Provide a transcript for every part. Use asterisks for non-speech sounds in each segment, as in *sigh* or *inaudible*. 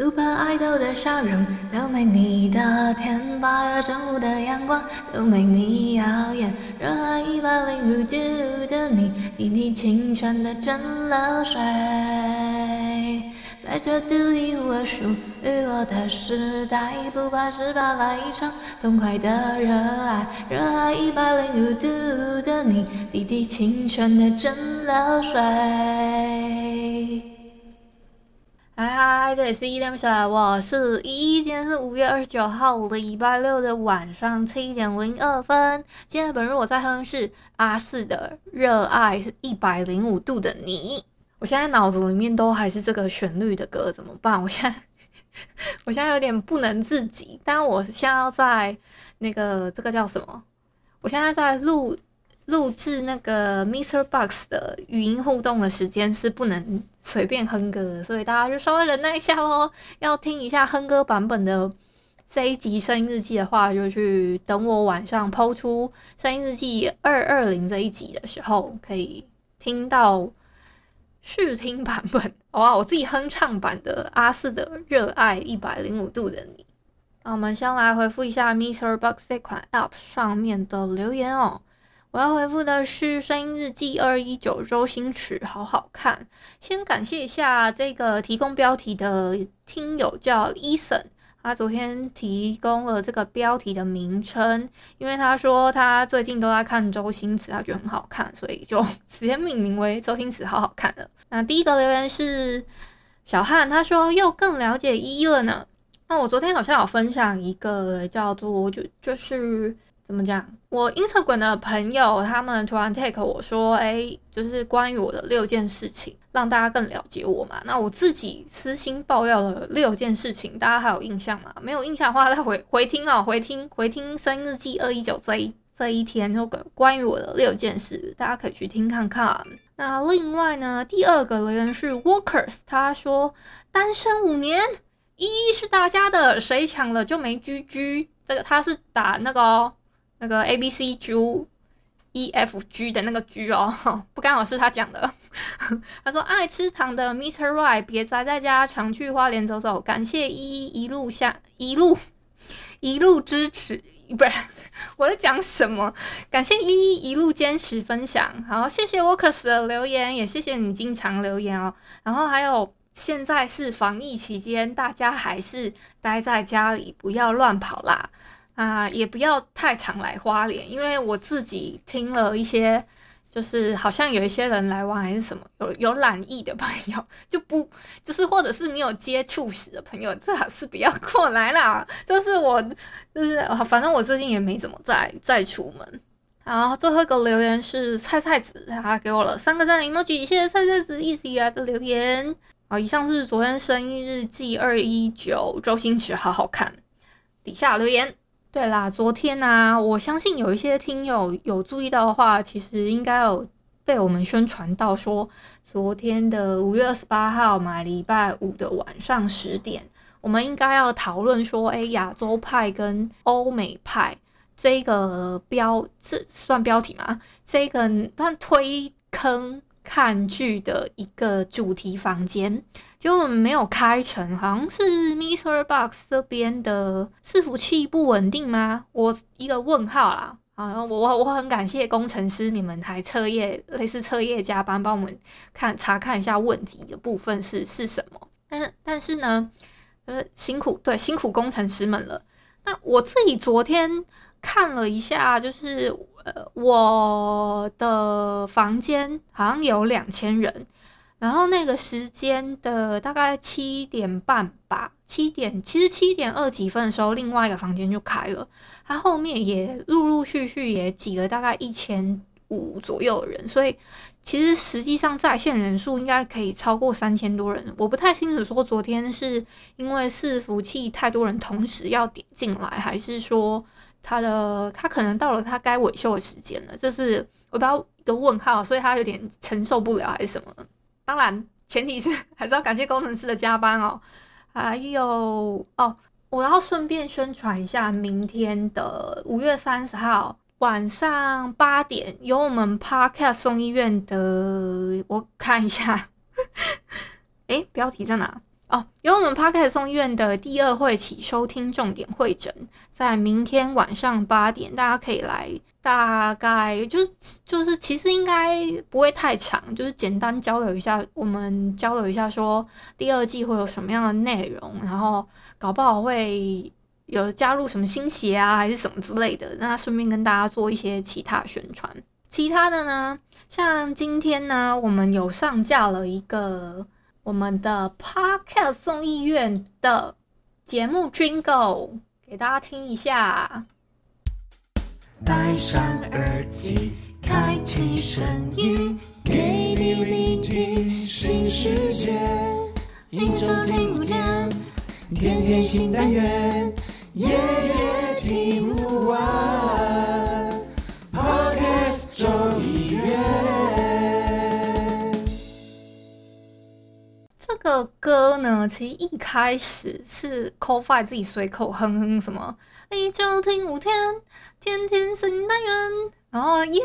Super Idol 的笑容都没你的甜，八月正午的阳光都没你耀眼，热爱一百零五度的你，滴滴清纯的蒸馏水，在这独一无二属于我的时代，不怕失败，来一场痛快的热爱，热爱一百零五度的你，滴滴清纯的蒸馏水。嗨嗨，这里是依依恋不舍，我是依依。今天是五月二十九号，礼拜六的晚上七点零二分。今天本日我在哼是阿肆的《热爱是一百零五度的你》。我现在脑子里面都还是这个旋律的歌，怎么办？我现在我现在有点不能自己。但我现在要在那个这个叫什么？我现在在录。录制那个 MixerBox 的语音互动的时间是不能随便哼歌的，所以大家就稍微忍耐一下喽。要听一下哼歌版本的这一集声音日记的话，就去等我晚上抛出声音日记二二零这一集的时候，可以听到试听版本。哇，我自己哼唱版的阿肆的《热爱一百零五度的你》。那我们先来回复一下 MixerBox 这款 App 上面的留言哦。我要回复的是《声音日记》二一九周星驰，好好看。先感谢一下这个提供标题的听友叫 Eason，他昨天提供了这个标题的名称，因为他说他最近都在看周星驰，他觉得很好看，所以就 *laughs* 直接命名为周星驰好好看了。那第一个留言是小汉，他说又更了解一了呢。那我昨天好像有分享一个叫做就就是。怎么讲？我 Instagram 的朋友他们突然 take 我说，哎，就是关于我的六件事情，让大家更了解我嘛。那我自己私心爆料了六件事情，大家还有印象吗？没有印象的话，再回回听哦，回听回听《生日记》二一九这一这一天，就关于我的六件事，大家可以去听看看。那另外呢，第二个留言是 Workers，他说单身五年，一是大家的，谁抢了就没居居。这个他是打那个哦。那个 A B C G E F G 的那个 G 哦，*laughs* 不刚好是他讲的。*laughs* 他说爱吃糖的 Mr. Right，别宅在家，常去花莲走走。感谢依依一路下一路一路支持，*laughs* 不是我在讲什么？感谢依依一路坚持分享。好，谢谢 Workers 的留言，也谢谢你经常留言哦。然后还有现在是防疫期间，大家还是待在家里，不要乱跑啦。啊，也不要太常来花莲，因为我自己听了一些，就是好像有一些人来玩还是什么，有有懒疫的朋友就不，就是或者是你有接触史的朋友，最好是不要过来啦。就是我，就是反正我最近也没怎么再再出门。然后最后一个留言是菜菜子，他给我了三个赞 emoji，谢谢菜菜子一直以来的留言。啊，以上是昨天声音日记二一九周星驰好好看，底下留言。对啦，昨天呢、啊，我相信有一些听友有注意到的话，其实应该有被我们宣传到说，昨天的五月二十八号嘛，礼拜五的晚上十点，我们应该要讨论说，哎，亚洲派跟欧美派这个标，这算标题吗？这个算推坑看剧的一个主题房间。就我们没有开成，好像是 MixerBox 这边的伺服器不稳定吗？我一个问号啦。啊，我我我很感谢工程师，你们还彻夜类似彻夜加班帮我们看查看一下问题的部分是是什么。但是但是呢，呃，辛苦对辛苦工程师们了。那我自己昨天看了一下，就是呃我的房间好像有两千人。然后那个时间的大概七点半吧，七点其实七点二几分的时候，另外一个房间就开了，它后面也陆陆续续也挤了大概一千五左右人，所以其实实际上在线人数应该可以超过三千多人。我不太清楚说昨天是因为伺服器太多人同时要点进来，还是说他的他可能到了他该维修的时间了，这是我不知道一个问号，所以他有点承受不了还是什么？当然前提是还是要感谢工程师的加班哦。还有哦，我要顺便宣传一下，明天的五月三十号。晚上八点有我们 Podcast 送医院的，我看一下，*laughs* 诶，标题在哪？哦，有我们 Podcast 送院的第二会期收听重点会诊，在明天晚上八点，大家可以来，大概就是就是其实应该不会太长，就是简单交流一下，我们交流一下说第二季会有什么样的内容，然后搞不好会。有加入什么新鞋啊，还是什么之类的，那顺便跟大家做一些其他宣传。其他的呢，像今天呢，我们有上架了一个我们的 Podcast 送医院的节目 Jingle，给大家听一下。戴上耳机，开启声音，给你聆听新世界，一周听五天，天天新单元。夜夜听不完个歌呢，其实一开始是 c o f i 自己随口哼哼什么，一周听五天，天天新单元，然后夜夜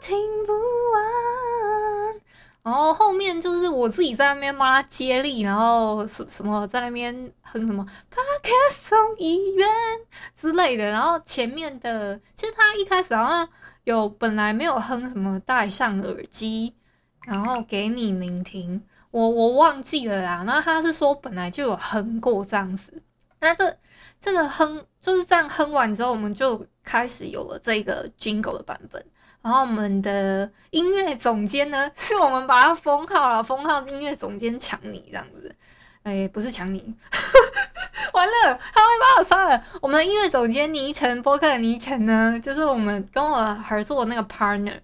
听不完。然后后面就是我自己在那边帮他接力，然后什什么在那边哼什么怕给送医院之类的。然后前面的其实他一开始好像有本来没有哼什么戴上耳机，然后给你聆听，我我忘记了啦。然后他是说本来就有哼过这样子，那这这个哼就是这样哼完之后，我们就开始有了这个 Jingle 的版本。然后我们的音乐总监呢，是我们把它封号了，封号音乐总监抢你这样子，哎，不是抢你，*laughs* 完了，他会把我杀了。我们的音乐总监倪晨，播客的倪晨呢，就是我们跟我合作的那个 partner，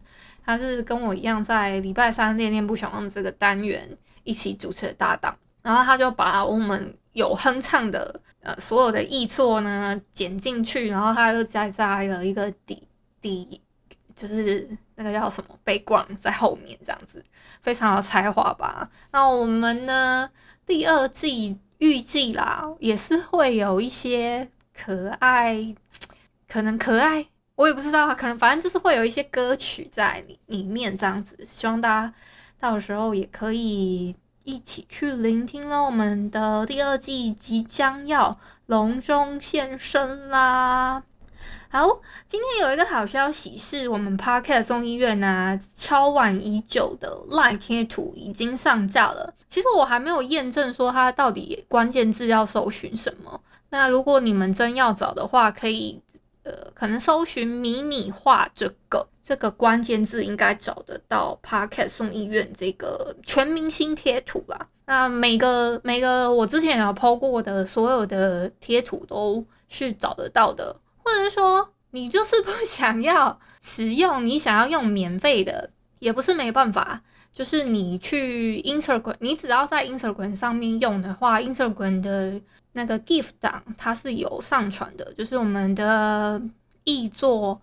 他是跟我一样在礼拜三恋恋不想忘这个单元一起主持的搭档，然后他就把我们有哼唱的呃所有的译作呢剪进去，然后他又加加了一个底底。就是那个叫什么 background 在后面这样子，非常有才华吧？那我们呢，第二季预计啦，也是会有一些可爱，可能可爱，我也不知道，可能反正就是会有一些歌曲在里里面这样子，希望大家到时候也可以一起去聆听了。我们的第二季即将要隆重现身啦！好，今天有一个好消息，是我们 Podcast 送医院呐、啊，敲碗已久的 LINE 贴图已经上架了。其实我还没有验证说它到底关键字要搜寻什么。那如果你们真要找的话，可以呃，可能搜寻“米米画”这个这个关键字，应该找得到 Podcast 送医院这个全明星贴图啦。那每个每个我之前有 po 过的所有的贴图都是找得到的。或者说，你就是不 *laughs* 想要使用，你想要用免费的，也不是没办法。就是你去 Instagram，你只要在 Instagram 上面用的话，Instagram 的那个 GIF 档它是有上传的。就是我们的译作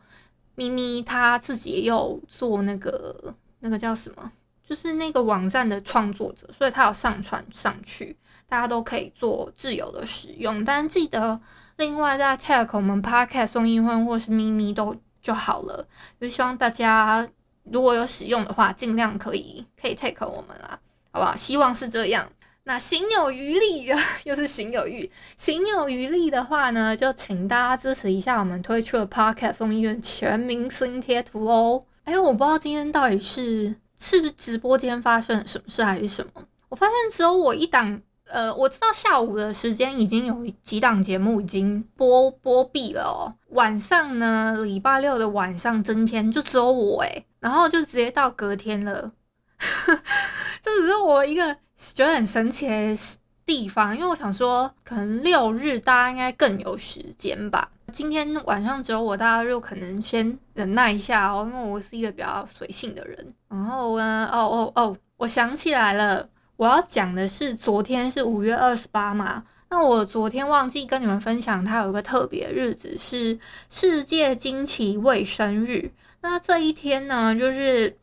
咪咪，他自己也有做那个那个叫什么，就是那个网站的创作者，所以他有上传上去，大家都可以做自由的使用，但记得。另外，在 tag 我们 podcast 送医院或是咪咪都就好了，就希望大家如果有使用的话，尽量可以可以 take 我们啦，好不好？希望是这样。那行有余力，*laughs* 又是行有余，行有余力的话呢，就请大家支持一下我们推出的 podcast 送医院全明星贴图哦。哎，我不知道今天到底是是不是直播间发生了什么事还是什么，我发现只有我一档。呃，我知道下午的时间已经有几档节目已经播播毕了哦。晚上呢，礼拜六的晚上增添就只有我诶，然后就直接到隔天了。*laughs* 这只是我一个觉得很神奇的地方，因为我想说，可能六日大家应该更有时间吧。今天晚上只有我，大家就可能先忍耐一下哦，因为我是一个比较随性的人。然后呢，哦哦哦，我想起来了，我要讲的是昨天是五月二十八嘛。那我昨天忘记跟你们分享，它有一个特别日子是世界经期卫生日。那这一天呢，就是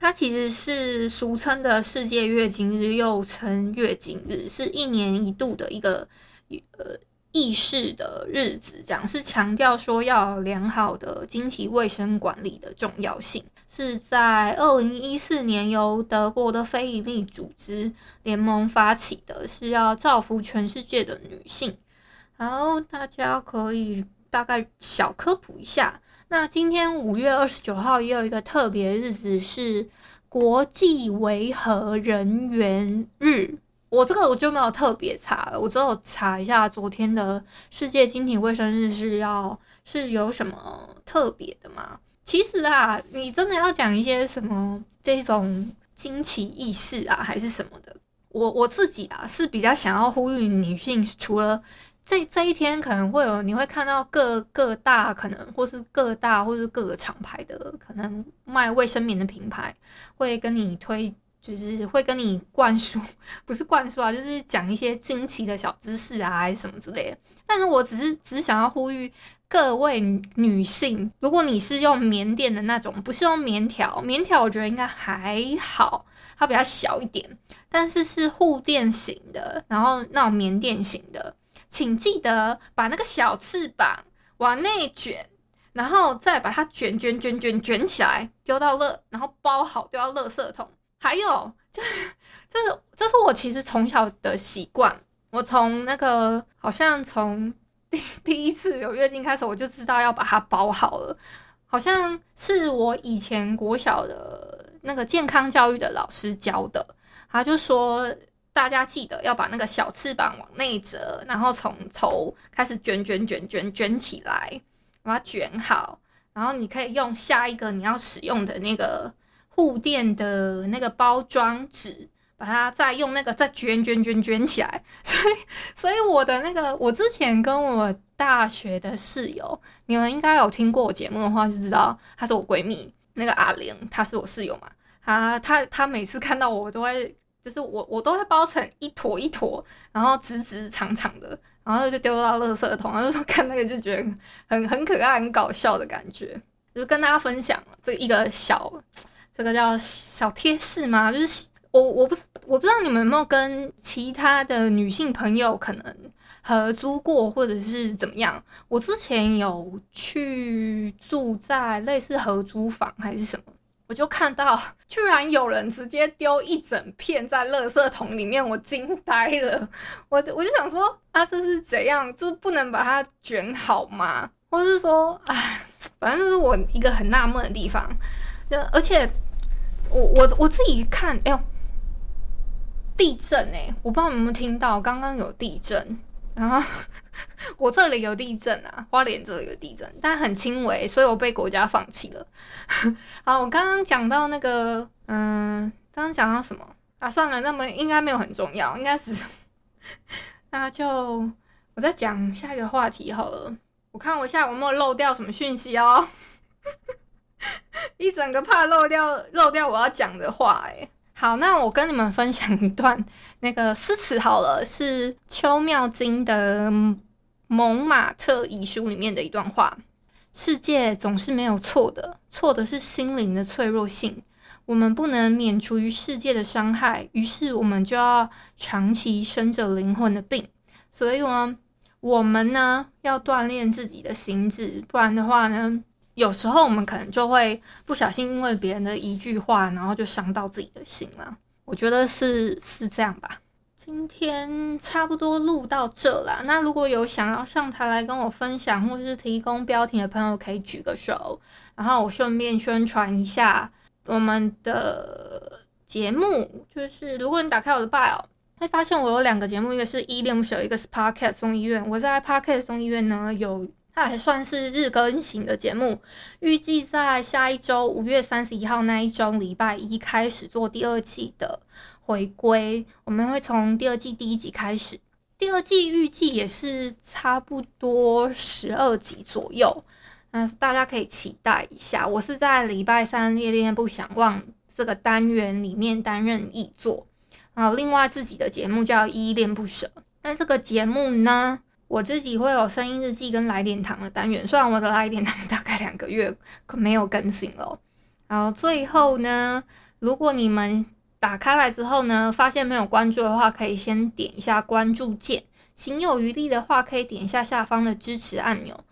它其实是俗称的世界月经日，又称月经日，是一年一度的一个呃。议事的日子，讲是强调说要良好的经期卫生管理的重要性，是在二零一四年由德国的非营利组织联盟发起的，是要造福全世界的女性。然后大家可以大概小科普一下，那今天五月二十九号也有一个特别日子，是国际维和人员日。我这个我就没有特别查了，我只有查一下昨天的世界经期卫生日是要是有什么特别的吗？其实啊，你真的要讲一些什么这种惊奇意识啊，还是什么的？我我自己啊是比较想要呼吁女性，除了这这一天可能会有你会看到各各大可能或是各大或是各个厂牌的可能卖卫生棉的品牌会跟你推。就是会跟你灌输，*laughs* 不是灌输啊，就是讲一些惊奇的小知识啊，还是什么之类的。但是我只是只想要呼吁各位女性，如果你是用棉垫的那种，不是用棉条，棉条我觉得应该还好，它比较小一点。但是是护垫型的，然后那种棉垫型的，请记得把那个小翅膀往内卷，然后再把它卷卷卷卷卷起来，丢到垃，然后包好丢到垃圾桶。还有就是，*laughs* 这是这是我其实从小的习惯。我从那个好像从 *laughs* 第一次有月经开始，我就知道要把它包好了。好像是我以前国小的那个健康教育的老师教的，他就说大家记得要把那个小翅膀往内折，然后从头开始卷卷卷卷卷起来，把它卷好，然后你可以用下一个你要使用的那个。护垫的那个包装纸，把它再用那个再卷卷卷卷起来。*laughs* 所以，所以我的那个，我之前跟我大学的室友，你们应该有听过我节目的话，就知道她是我闺蜜，那个阿玲，她是我室友嘛。她她她每次看到我，都会，就是我我都会包成一坨一坨，然后直直长长的，然后就丢到垃圾桶。然后就说看那个就觉得很很可爱、很搞笑的感觉，就跟大家分享这一个小。这个叫小贴士嘛？就是我我不是我不知道你们有没有跟其他的女性朋友可能合租过，或者是怎么样。我之前有去住在类似合租房还是什么，我就看到居然有人直接丢一整片在垃圾桶里面，我惊呆了。我我就想说啊，这是怎样？就是不能把它卷好吗？或是说，哎，反正就是我一个很纳闷的地方。就而且。我我我自己看，哎呦，地震哎！我不知道有没有听到，刚刚有地震，然后我这里有地震啊，花莲这里有地震，但很轻微，所以我被国家放弃了。*laughs* 好，我刚刚讲到那个，嗯，刚刚讲到什么啊？算了，那么应该没有很重要，应该是，那就我再讲下一个话题好了。我看我现在有没有漏掉什么讯息哦。*laughs* 一整个怕漏掉漏掉我要讲的话，哎，好，那我跟你们分享一段那个诗词好了，是邱妙津的《蒙马特遗书》里面的一段话：世界总是没有错的，错的是心灵的脆弱性。我们不能免除于世界的伤害，于是我们就要长期生着灵魂的病。所以呢，我们呢要锻炼自己的心智，不然的话呢。有时候我们可能就会不小心因为别人的一句话，然后就伤到自己的心了。我觉得是是这样吧。今天差不多录到这了。那如果有想要上台来跟我分享或是提供标题的朋友，可以举个手，然后我顺便宣传一下我们的节目。就是如果你打开我的 bio，会发现我有两个节目，一个是伊恋不舍，一个是 Podcast 中医院。我在 Podcast 中医院呢有。它还算是日更型的节目，预计在下一周五月三十一号那一周礼拜一开始做第二季的回归。我们会从第二季第一集开始，第二季预计也是差不多十二集左右，嗯，大家可以期待一下。我是在礼拜三恋恋不想忘这个单元里面担任译作，然后另外自己的节目叫依恋不舍。那这个节目呢，我自己会有声音日记跟来点糖的单元，虽然我的来点糖 *laughs* 大概两个月可没有更新了。然后最后呢，如果你们打开来之后呢，发现没有关注的话，可以先点一下关注键。行有余力的话，可以点一下下方的支持按钮。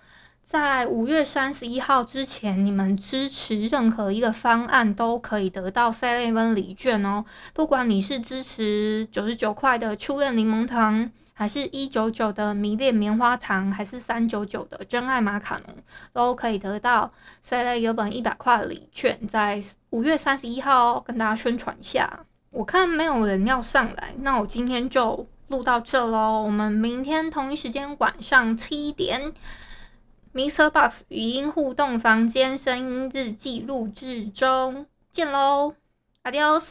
在五月三十一号之前，你们支持任何一个方案都可以得到 Seven 礼券哦。不管你是支持九十九块的初恋柠檬糖，还是一九九的迷恋棉花糖，还是三九九的真爱马卡龙，都可以得到 Seven 有本一百块礼券。在五月三十一号跟大家宣传一下。我看没有人要上来，那我今天就录到这喽。我们明天同一时间晚上七点。Mr. Box 语音互动房间声音日记录制中，见喽，Adios！